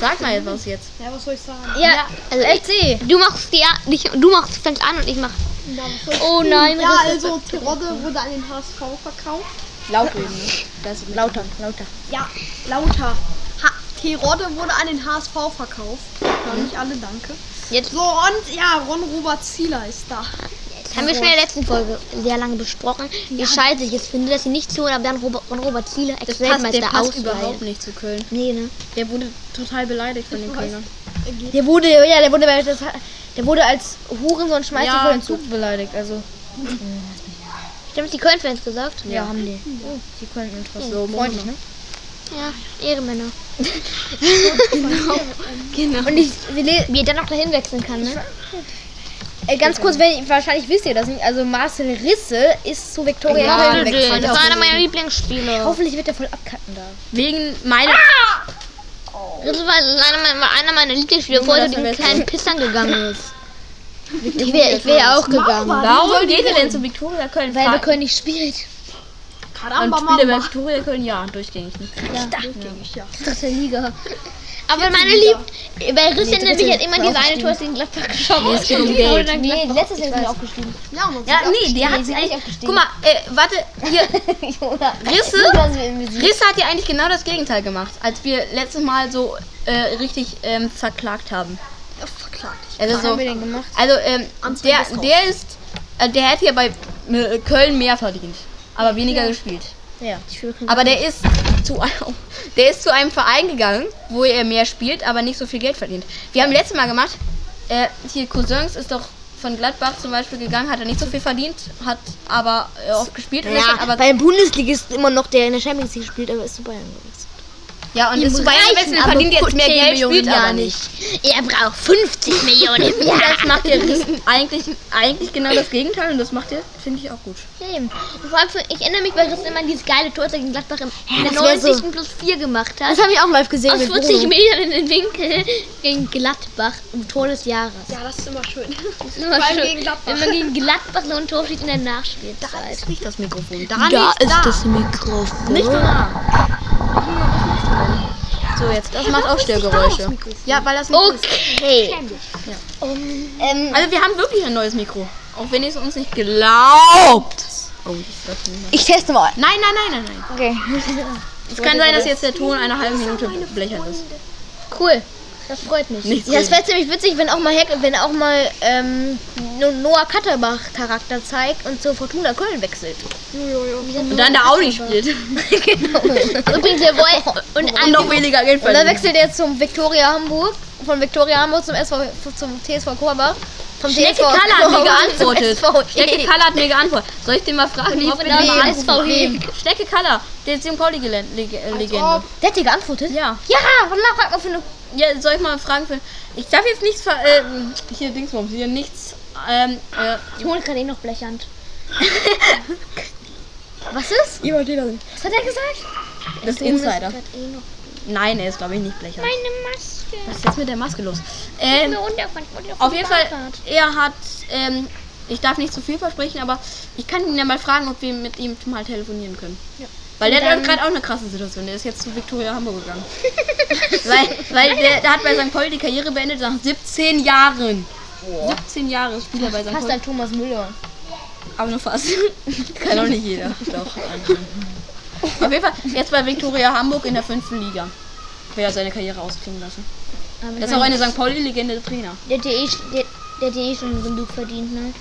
Sag mal jetzt was jetzt. Ja, was soll ich sagen? Ja, also ich, FC. du machst die, an- dich, du machst fängst an und ich mach. Ja, ich Oh nein, Ja, das also Terodde wurde an den HSV verkauft. Laut reden. Das ist Lauter, lauter. Ja, lauter. Terodde wurde an den HSV verkauft. Ja, nicht alle, danke. Jetzt So, und ja, Ron Robert Zieler ist da. Das haben wir schon in der letzten Folge sehr lange besprochen, wie scheiße ich es finde, dass sie nicht tun, aber dann Robert, von Robert Ziele Das passt, Ex-Weltmeister der passt ausleihen. überhaupt nicht zu Köln. Nee, ne? Der wurde total beleidigt von den Kölnern. Der wurde, ja, der wurde, der wurde als Hurensohn Schmeißer Ja. vor den Zug beleidigt. Also, Stimmt, die Köln-Fans gesagt? ja, haben die. Oh, die Interesse. So, freundlich, ne? Ja, Ehrenmänner. Und ich, wir le- Wie er dann noch dahin wechseln kann, ne? äh, ganz kurz, wenn, wahrscheinlich wisst ihr das nicht. Also, Marcel Risse ist zu Viktoria Ja, Köln gewechselt. Das war einer meiner Lieblingsspiele. Hoffentlich wird er voll abkacken da. Wegen meiner. Das war einer einer meiner Lieblingsspiele, bevor er zu den kleinen Pissern gegangen ist. Ich wäre ich wär auch gegangen. Warum geht er denn zu Viktoria Köln? Weil wir Köln nicht spielt. Und Karamba Spiele bei Mama. Viktoria Köln, ja, durchgängig. Ne? Durchgängig, ja. Dritte Liga. Aber meine Lieb, bei Christian nämlich hat immer diese eine Tor gegen Gladbach geschossen. Geld. Nee, letztes Jahr sind wir aufgestiegen. Ja, Ja, nee, der hat nicht eigentlich. aufgestiegen. Guck mal, äh, warte, hier. Risse? Risse hat ja eigentlich genau das Gegenteil gemacht, als wir letztes Mal so äh, richtig ähm, verklagt haben. verklagt. Also Was so, haben wir denn gemacht? also ähm, der, der ist, äh, der hätte ja bei äh, Köln mehr verdient, aber weniger gespielt. Ja, ich will Aber der ist zu einem, der ist zu einem Verein gegangen, wo er mehr spielt, aber nicht so viel Geld verdient. Wir haben letztes Mal gemacht, äh, hier Cousins ist doch von Gladbach zum Beispiel gegangen, hat er nicht so viel verdient, hat aber äh, oft gespielt. ist Ja, dann aber, bei dem Bundesligisten immer noch, der in der Champions League spielt, aber ist zu Bayern gewechselt. Ja, und ist gewechselt, verdient jetzt mehr Geld, spielt aber nicht. Er braucht 50 Millionen im Jahr. Das macht er eigentlich, eigentlich genau das Gegenteil und das macht er, finde ich, auch gut. Eben. Vor allem, ich erinnere mich, weil Chris immer dieses geile Tor gegen Gladbach im, wär 90. so- plus 4 gemacht hat. Das habe ich auch live gesehen. Aus mit 40 Bruno. Metern in den Winkel gegen Gladbach im Tor des Jahres. Ja, das ist immer schön. Das ist immer Vor allem schön, gegen Gladbach. Wenn man gegen Gladbach so ein Tor schießt in der Nachspielzeit. ist nicht das Mikrofon. Da, Da ist da. das Mikrofon. Nicht so nah. So, jetzt, das macht auch Störgeräusche. Ja, weil das Mikro ist. Okay. Ähm, Also wir haben wirklich ein neues Mikro. Auch wenn ihr es uns nicht glaubt. Oh, das ist das nicht. ich teste mal. Nein, nein, nein, nein, nein. Okay. Es kann sein, dass jetzt der Ton eine halbe Minute blechern ist. Cool. Das freut mich. Nichts ja, es wäre ziemlich witzig, wenn auch mal Heck, wenn auch mal ähm, No- Noah Katterbach Charakter zeigt und zur Fortuna Köln wechselt. Und dann der Audi spielt. Übrigens, wir wollen. Und Und noch weniger Geld Und dann wechselt er zum Viktoria Hamburg, von Viktoria Hamburg zum SV zum TSV Korbach. Vom Schnecke TSV Kalle hat mir geantwortet. zum Schnecke SV. Kalle hat mir geantwortet. Soll ich den mal fragen, ob wir den der mal SV anrufen? Heg. Schnecke Kalle, der St. Pauli-Legende. Der hat dir geantwortet? Ja. Ja, warte mal, frag mal für eine. Ja, soll ich mal fragen für. Ich darf jetzt nichts ver. Äh, hier Dingsbums, hier nichts. Ähm, äh, Ich hole gerade eh noch blechernd. Was ist? Ihr wollt Was hat er gesagt? Das ist Insider. Eh Nein, er ist glaube ich nicht blechern. meine Maske. Was ist jetzt mit der Maske los? Ähm, auf jeden Fall, er hat. Ähm, ich darf nicht zu viel versprechen, aber ich kann ihn ja mal fragen, ob wir mit ihm mal telefonieren können. Weil der hat gerade auch eine krasse Situation. Der ist jetzt zu Victoria Hamburg gegangen. weil weil der, der hat bei St. Pauli die Karriere beendet nach 17 Jahren. 17 Jahre Spieler bei St. Fast Pauli. ein Thomas Müller. Aber nur fast. Kann doch nicht jeder. Doch. Auf jeden Fall jetzt bei Viktoria Hamburg in der fünften Liga. Will er seine Karriere ausklingen lassen. Das ist auch eine St. Pauli-Legende der Trainer. Der hat eh, der, der hat eh schon genug verdient, ne?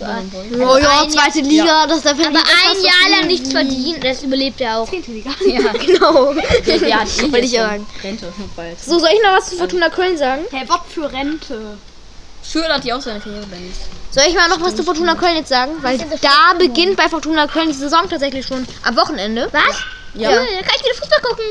Oh ja, ein zweite Liga, das darf Aber ein Jahr lang nichts verdient, das überlebt er auch. Ja, Genau. der hat eh Wollte jetzt ich sagen. Rente bald. So, soll ich noch was zu Fortuna Köln sagen? Hey, was für Rente? Schür hat die auch seine Karriere beendet. Soll ich mal noch was zu Fortuna Köln jetzt sagen? Weil da beginnt bei Fortuna Köln die Saison tatsächlich schon am Wochenende. Was? Ja. Cool, da kann ich wieder Fußball gucken.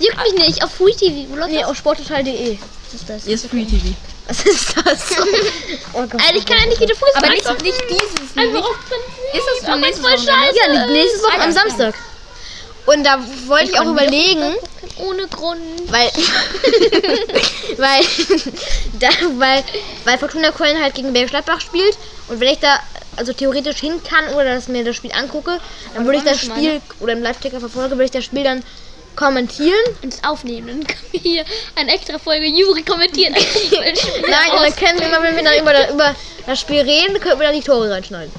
Juckt mich nicht, auf Free TV. Wo läuft Nee, das? auf sporttotal.de. Was ist das? Hier ist Free TV. Was ist das? oh Gott. Alter, ich kann ja nicht wieder Fußball Aber nicht, nicht dieses. Einfach Nicht, ist es Aber nächstes voll scheiße. Ja, nächstes Woche am Samstag. Und da wollte ich auch überlegen, Ohne Grund. weil, weil, da, weil, weil Fortuna Köln halt gegen Bergisch Gladbach spielt und wenn ich da also theoretisch hin kann oder dass mir das Spiel angucke, dann würde ich das Spiel oder im Live-Ticker verfolge, würde ich das Spiel dann kommentieren. Und das aufnehmen. Dann können wir hier eine extra Folge Juri Fußballspiel Nein, und dann können wir immer, wenn wir dann über, da- über das Spiel reden, können wir dann die Tore reinschneiden.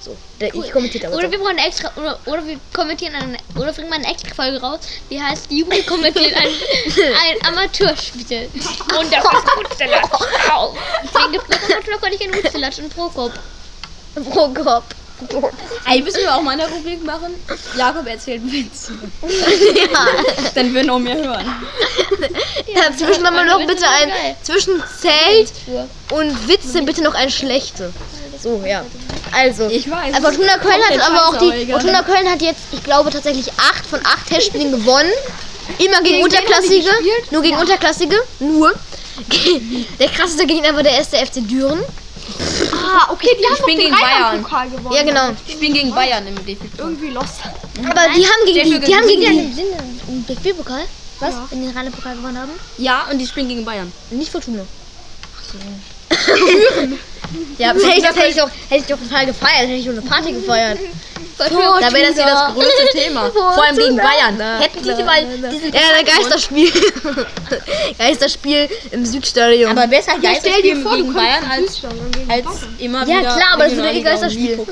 So, der, ich kommentiere. Oder so. wir brauchen extra, oder, oder wir kommentieren eine, oder bringen wir eine extra Folge raus, die heißt Juri kommentiert ein, ein Amateurspiel. Und der Wutzelatsch. Au. Deswegen gibt es noch gar nicht einen Wutzelatsch und Prokop. Prokop. Ey, müssen wir auch mal eine Rubrik machen? Jakob erzählt Witze. Ja. Dann würden auch mehr hören. Dazwischen nochmal noch Witze bitte sind ein, zwischen Zelt und Witze bitte noch ein schlechte. So, ja. Also, Ich weiß. äh, Fortuna Köln hat aber auch aber die. Fortuna Köln hat jetzt, ich glaube tatsächlich acht von acht Testspielen gewonnen. Immer gegen, Gegen haben Unterklassige. Nur gegen Unterklassige. Nur. Der krasseste Gegner war der erste FC Düren. Ah, okay, die haben gegen Bayern. Rheinland-Pokal gewonnen. Ja, genau. Ich bin gegen Bayern im DFB. Irgendwie lost. Aber die haben gegen die, die haben gegen die, im DFB-Pokal? Was? Wenn die den Rheinland-Pokal gewonnen haben? Ja, und die spielen gegen Bayern. nicht Fortuna. Ja, Das hätte ich, das hätte ich doch, hätte ich doch total gefeiert, hätte ich schon eine Party gefeiert. da wäre das hier das größte Thema. Vor allem gegen Bayern. Hätten die mal diesen Ja, der Geisterspiel. Geisterspiel im Südstadion. Aber besser Geisterspiel vor, gegen Bayern als, gegen als immer Ja, wieder klar, aber das eh Regionalliga und Geisterspiel.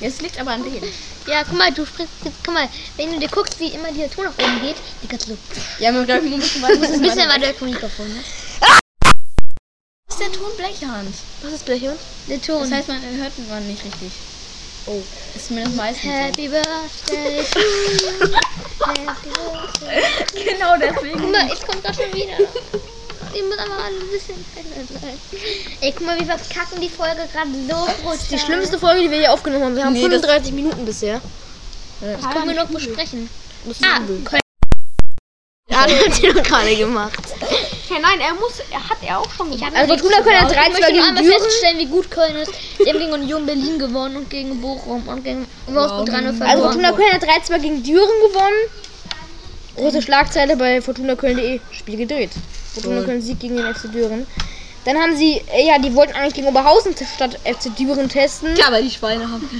Jetzt liegt aber an denen. Ja, guck mal, du sprichst jetzt, guck mal, wenn du dir guckst, wie immer dieser Ton nach oben geht, die kannst du Ja, wir glaube ich ein bisschen weiter. ein bisschen weiter weg vom Mikrofon, ne? Der Ton Blechhand. Was ist Blechhund? Der Ton. Das heißt, man hört man nicht richtig. Oh. Ist mir das meistens so. Happy Birthday to you. Happy Birthday. Genau deswegen. Guck mal, jetzt kommt das schon wieder. Die muss einfach alle ein bisschen verändert sein. Ey, guck mal, wir verkacken die Folge gerade so brutal. Die schlimmste Folge, die wir hier aufgenommen haben. Wir haben Nee, das- 35 Minuten bisher. Das können wir noch besprechen. Das ist Ah, übel. Ja, das hat die doch gerade gemacht. Ja, nein, er muss, er hat er auch schon hab Also Fortuna Köln hat gesagt. 3-2 Ich möchte einmal Düren. feststellen, wie gut Köln ist. Die haben gegen Union Berlin gewonnen und gegen Bochum und gegen Wolfsburg 3-0 verloren. Also Fortuna Köln hat 3-2 gegen Düren gewonnen. Große Schlagzeile bei fortunaköln.de. Spiel gedreht. Fortuna Köln Sieg gegen den FC Düren. Dann haben sie, äh, ja, die wollten eigentlich gegen Oberhausen statt FC Düren testen. Klar, weil die Schweine haben.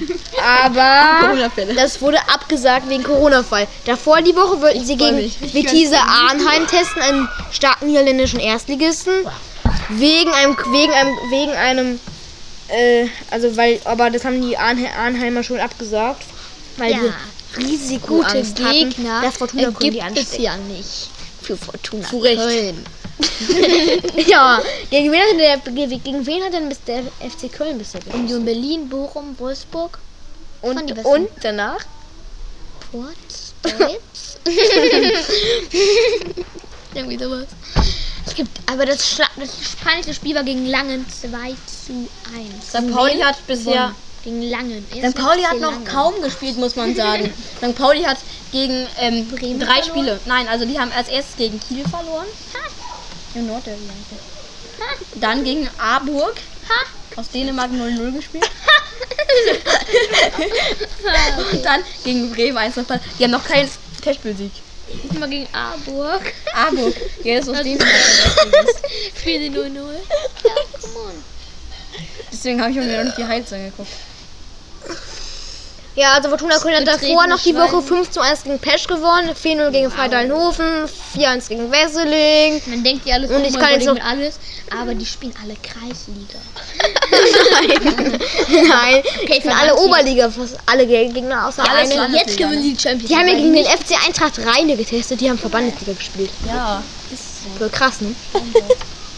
Aber das wurde abgesagt wegen Corona-Fall. Davor die Woche wollten sie freu gegen. Vitesse Arnheim testen, einen starken niederländischen Erstligisten. Wegen einem, wegen einem, wegen einem, äh, also weil, aber das haben die Arnhe Arnheimer schon abgesagt. Weil Ja. die Risiko Gute hatten, Gegner dass Fortuna Köln die es ja nicht. Für Fortuna Zu Recht. Köln. Ja, gegen wen hat denn der, gegen wen hat denn der FC Köln bisher gespielt? Union Berlin, Bochum, Wolfsburg, Und, und danach? Port, Deutz. Irgendwie sowas. Es gibt, aber das, Schla das peinlichste Spiel war gegen Langen 2 zu 1. St. Pauli hat bisher. Gegen Langen. St. Pauli hat noch kaum gespielt, muss man sagen. St. Pauli hat gegen ähm, drei verloren? Spiele. Nein, also die haben als erstes gegen Kiel verloren. Im eigentlich. Dann gegen Aarburg. Aus Dänemark 0-0 gespielt. Und dann gegen Bremen 1 0 Die haben noch keinen Testspielsieg. Mal gegen Aarburg. Aarburg. Ja, das ist aus Dänemark. Spielen sie 0-0. Ja, come on. Deswegen habe ich mir noch nicht die Highlights angeguckt. Ja, also Fortuna Köln hat davor noch die Woche Schweigen. 5 zu 1 gegen Pesch gewonnen, 4-0 gegen Freitalnhofen, 4-1 gegen Wesseling. Man denkt, die alles Und ich kann jetzt noch- mit alles, aber die spielen alle Kreisliga. Nein, die sind alle verdammt. Oberliga, fast alle Ge- Gegner außer alles eine. Landesliga, Jetzt gewinnen ne? die Champions Die haben ja League. gegen den FC Eintracht Rheine getestet, die haben Verbandsliga gespielt. Ja, ist so. Voll krass, ne?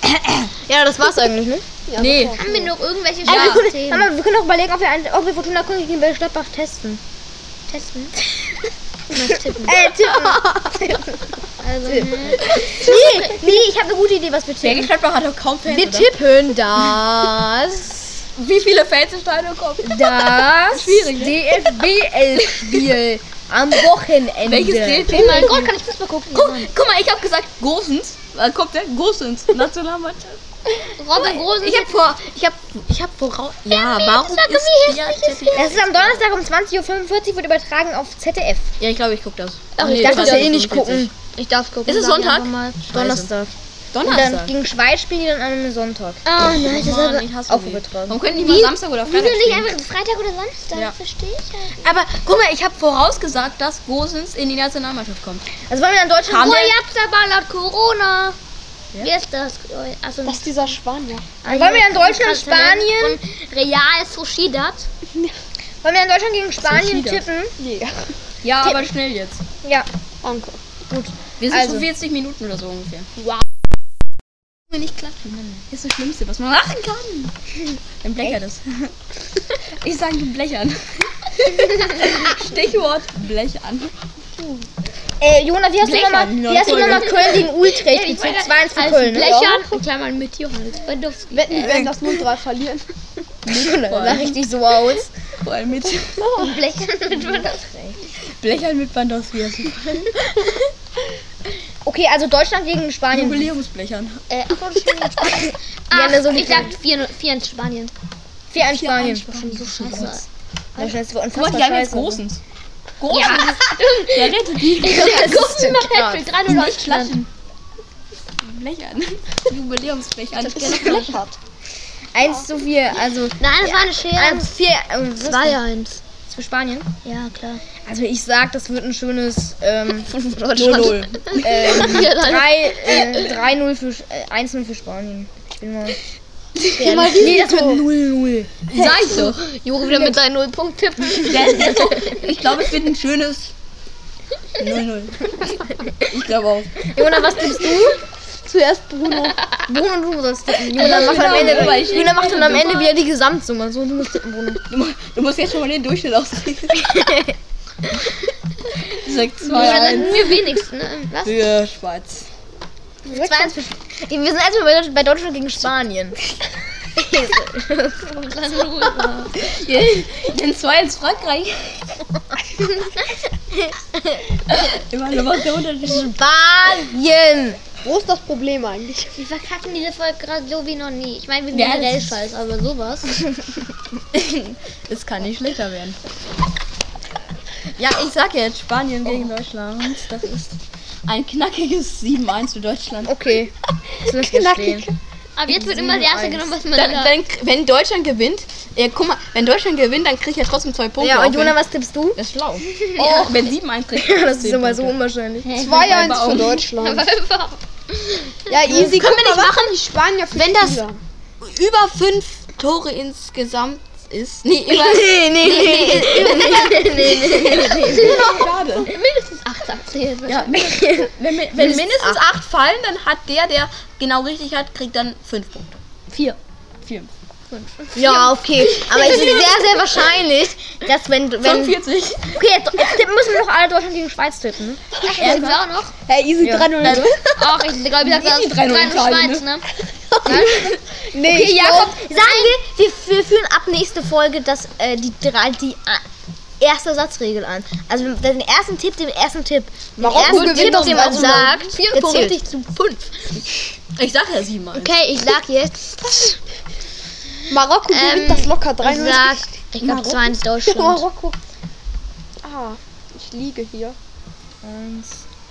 ja, das war's eigentlich, ne? Nee, Haben wir noch irgendwelche Ja. wir, können, wir können auch überlegen, ob wir, ein, ob wir Fortuna Köln gegen Gladbach testen. testen? Tippen. Äh, tippen. Also, ne? nee, nee, ich habe eine gute Idee, was wir tippen. Gladbach hat doch kaum Fans. Wir oder? tippen das. Wie viele Fans im Stadion kommen? Das Schwierig, ne? DFBL-Spiel am Wochenende. Welches DFB? Oh mein Gott, kann ich Fußball gucken? Guck, guck mal, ich habe gesagt Gosens. Was kommt der? Gosens. Nationalmannschaft. Robin Großen. Ich habe vor, ich habe, ich habe voraus. Ja, warum ist der ZDF? Das ist am Donnerstag um 20.45 Uhr, wird übertragen auf ZDF. Ja, ich glaube, ich gucke das. Ach, ich darf das ja eh nicht gucken. Ich darf gucken. Ist es Sonntag? Mal. Donnerstag. Und dann gegen Schweiz spielen die dann an einem Sonntag. Ah, nein, das ist Mann, aber. ich hasse auch übertragen. Warum können die nicht mal Samstag oder Wieso Freitag nicht spielen? einfach Freitag oder Samstag? Ja. Verstehe ich halt. Aber guck mal, ich habe vorausgesagt, dass Gosens in die Nationalmannschaft kommt. Also wollen wir dann Deutschland Oh, ihr habt's aber laut Corona. Wie ist das? Also, Das ist dieser Spanier. Wollen wir dann Deutschland, Spanien? Real Sociedad. Wollen wir dann Deutschland gegen Spanien tippen? Ja, aber schnell jetzt. Ja. Danke. Wir sind Also. schon 40 Minuten oder so ungefähr. Wow. Wir nicht klatschen. Das ist das Schlimmste, was man machen kann. Dann blechert es. Ich sage blechern. Stichwort blechern. Äh, Jona, wie hast du Blechern, nochmal die wie hast du neue noch mal Köln gegen Utrecht Ich gezählt? meine, 2-1 für als Köln, ne? Blechern, in Klammern mit Johannes Bandowski. Wetten, wir werden das 0-3 verlieren. Sah richtig so aus. Vor allem mit Blechern mit Bandowski. Blechern mit Bandowski. Okay, also Deutschland gegen Spanien. Jubiläumsblechern. Äh, ach, stimmt. Ja, Ach, ne, so ich sag 4 4 in Spanien. 4 an Spanien. So scheiße. Ja, das war Guck mal, unfassbar die haben jetzt scheiße. Gosens. Gosens. Ja, stimmt. Der rettet die. Der Gussen macht. Hattrick, 3 Nicht 0 Deutschland. klatschen. Blechern. Jubiläumsblechern. Blechert. 1 zu 4, also Nein, das war eine Schere. 1 4 ähm, was ist 2-1. das für Spanien. Ja, klar. Also ich sag, das wird ein schönes ähm, Deutschland. ähm, Ja, dann- 3 äh, 3-0 für äh, 1-0 für Spanien. Ich bin mal Nee, das wird 0-0. Sag ich doch. Juri wieder mit seinen Nullpunkt-Tippen. Ich glaube, es wird ein schönes 0-0. Ich glaube auch. Jona, was tippst du? Zuerst Bruno. Bruno, du sollst tippen. Jona macht, am Ende, Jona macht dann am Ende wieder die Gesamtsumme. So, du musst tippen, Bruno. Du, du musst jetzt schon mal den Durchschnitt ausrechnen. Sag Ja, 2-1 mir wenigstens, ne? Was? für Schweiz. 2-1 für Sp- Wir sind erstmal bei Deutschland, gegen Spanien. In 2-1 Frankreich. Immer noch was der Unterschied. Spanien! Wo ist das Problem eigentlich? Wir verkacken diese Folge gerade so wie noch nie. Ich meine, wir sind Ja, generell scheiße, aber sowas. Es kann nicht schlechter werden. Ja, ich sag jetzt Spanien gegen Deutschland. Das ist ein knackiges 7-1 für Deutschland. Okay. Das stehen. Aber jetzt wird immer das erste genommen, was man Dann, sagt. dann, wenn Deutschland gewinnt, ja, guck mal, wenn Deutschland gewinnt, dann krieg ich ja trotzdem zwei Punkte. Ja, und Jona, was tippst du? Das ist schlau. Oh, wenn 7-1 kriegt. Ja, das ist immer so unwahrscheinlich. 2-1 für Deutschland. Ja, easy. Können Guck wir nicht was haben die Spanier für Wenn das- Spieler? Über 5 Tore insgesamt ist. Nee, über. Nee, nee, nee. Schade. Mindestens 8 abzählt. Ja, wenn, mindestens 8 fallen, dann hat der, der genau richtig hat, kriegt dann 5 Punkte. 4. 4. Ja, okay. Aber es ist sehr, sehr wahrscheinlich, dass wenn. wenn 45. okay, jetzt, jetzt tippen müssen wir noch alle Deutschland gegen Schweiz tippen. Ne? Ja, sind wir auch noch? Hey, easy 3-0. Ach, ich glaube, ich sag das Die 3-0 3 Italien, Schweiz, ne? Nee, Okay, ich Jakob, sagen wir, wir, wir führen ab nächste Folge das, äh, die, drei, die äh, erste Satzregel an. Also den ersten Tipp, den ersten Tipp. Den Marokko ersten gewinnt Tipp, doch den man also sagt, 4 der zählt. richtig zu 5. Ich sag ja 7 1. Okay, ich sag jetzt. Marokko gewinnt Ähm, das locker Ich 3-0. sag, ich glaube 2-1 Deutschland. Marokko. Ah, ich liege hier.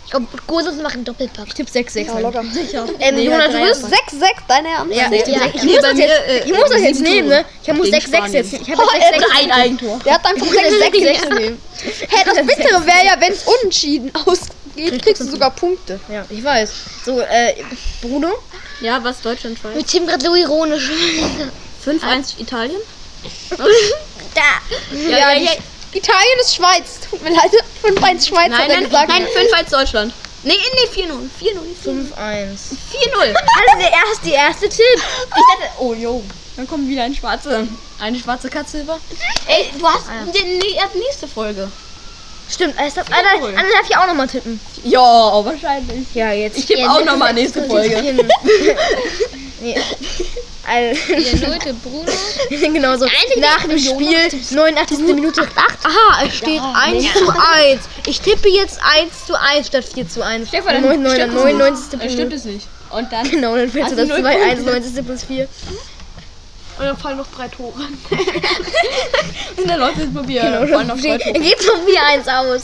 Ich glaube, Gosens macht einen Doppelpack. Tipp 6-6. Ja, locker. Ähm, Nee, Jonas, du wirst 6-6, deine Ernst? Ja, Nee, ich, ja, ich, muss das mir, jetzt, äh, ich muss das jetzt nehmen, ne? Ich muss gegen 6-6 Spanien. jetzt. Ich habe Oh, jetzt 6-6 Ein Eigentor. Der hat einfach 6-6 nehmen. Hä, das Bittere wäre ja, wenn es unentschieden ausgeht, kriegst du sogar Punkte. Ja, ich weiß. So, äh, Bruno? Ja, was Deutschland Schweiz? Wir tippen gerade so ironisch. 5-1 Italien? Da. Ja, ja, ja. Italien ist Schweiz. Tut mir leid. 5-1 Schweiz Nein, hat er nein, gesagt. nein, 5-1 Deutschland. Nee, nee, 4-0. 4-0. 5-1. 4-0. Also der erste, die erste Tipp. Ich dachte, oh jo, dann kommt wieder ein schwarze, eine schwarze Katze über. Ey, du hast die, nee, erst nächste Folge. Stimmt, also, Anna, Anna darf ich auch nochmal tippen. Ja, wahrscheinlich. Ja, jetzt. Ich tippe Ja, auch nochmal nächste Folge. Nee. Also, Der Leute, Bruno. genau so. Nach dem Spiel, 89. Minute. Aha, es steht 1 zu 1. Ich tippe jetzt 1 zu 1 statt 4 zu 1. Stefan, dann 99. stimmt es 99. Dann stimmt es nicht. Und dann. Genau, dann fällst du Hast das du null 2 1, Punkte? 90. plus 4. Und dann fallen noch drei Tore. Und dann läuft es bei mir. Genau, dann geht noch wieder 1 aus.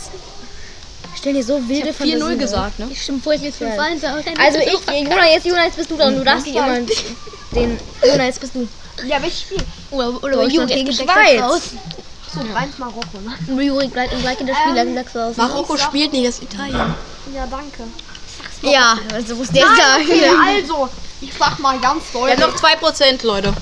Stell dir so wilde Ich hab 4-0 Fantasien gesagt, ne? Ich stimme vor, jetzt 5 1 aus. Also ich, Jona, jetzt, Jona, jetzt bist du dran. Du darfst nicht immer den... Jona, jetzt bist du. Ja, welches Spiel? Oder, oder Juri gegen Schweiz. So, eins Marokko, ne? Juri gleich, gleich in das Spiel, dann sagst du aus. Marokko spielt nicht, das ist Italien. Ja, danke. Ja, also muss der Okay, sagen. also, ich sag mal ganz Wir deutlich. haben noch 2%, Leute.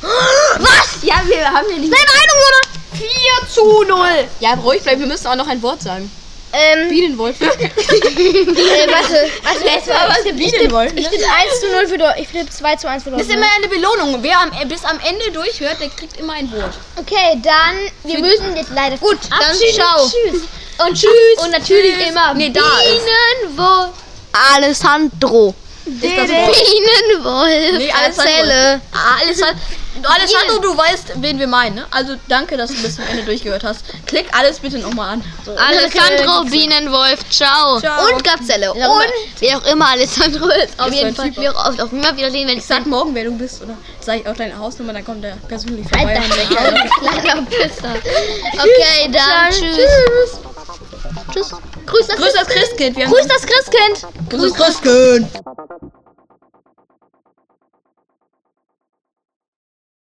Was? Ja, wir haben ja nicht. Deine Meinung, Jona? 4 zu 0. Ja, ruhig bleiben, wir müssen auch noch ein Wort sagen. Ähm, Bienenwolf. äh, warte. Also jetzt war was der Bienenwolf. Ich tippe 1 zu 0 für Deutschland. Ich tippe 2 zu 1 für Das ist immer eine Belohnung. Wer am, bis am Ende durchhört, der kriegt immer ein Wort. Okay, dann. Wir müssen jetzt leider. Gut, Dann ciao. Tschüss. Und tschüss. Und natürlich immer nee, da. Bienenwolf. Alessandro. Bienenwolf. Nee, Alessandro. Ah, Alessandro, Alessandro, du weißt, wen wir meinen, ne? Also danke, dass du bis zum Ende durchgehört hast. Klick alles bitte nochmal an. So. Alessandro Bienenwolf, ciao. Ciao. Und Gazelle. Und wer auch immer Alessandro ist. Auf Ist jeden Fall. Wir auch auf immer wieder sehen, wenn ich Ich sag morgen, wer du bist, oder sag ich auch deine Hausnummer, dann kommt der persönlich vorbei. Halt und Maul, kleiner Pisser. Okay, dann tschüss. Tschüss. Grüß das, Grüß das Christkind. Grüß das Christkind. Grüß das Christkind.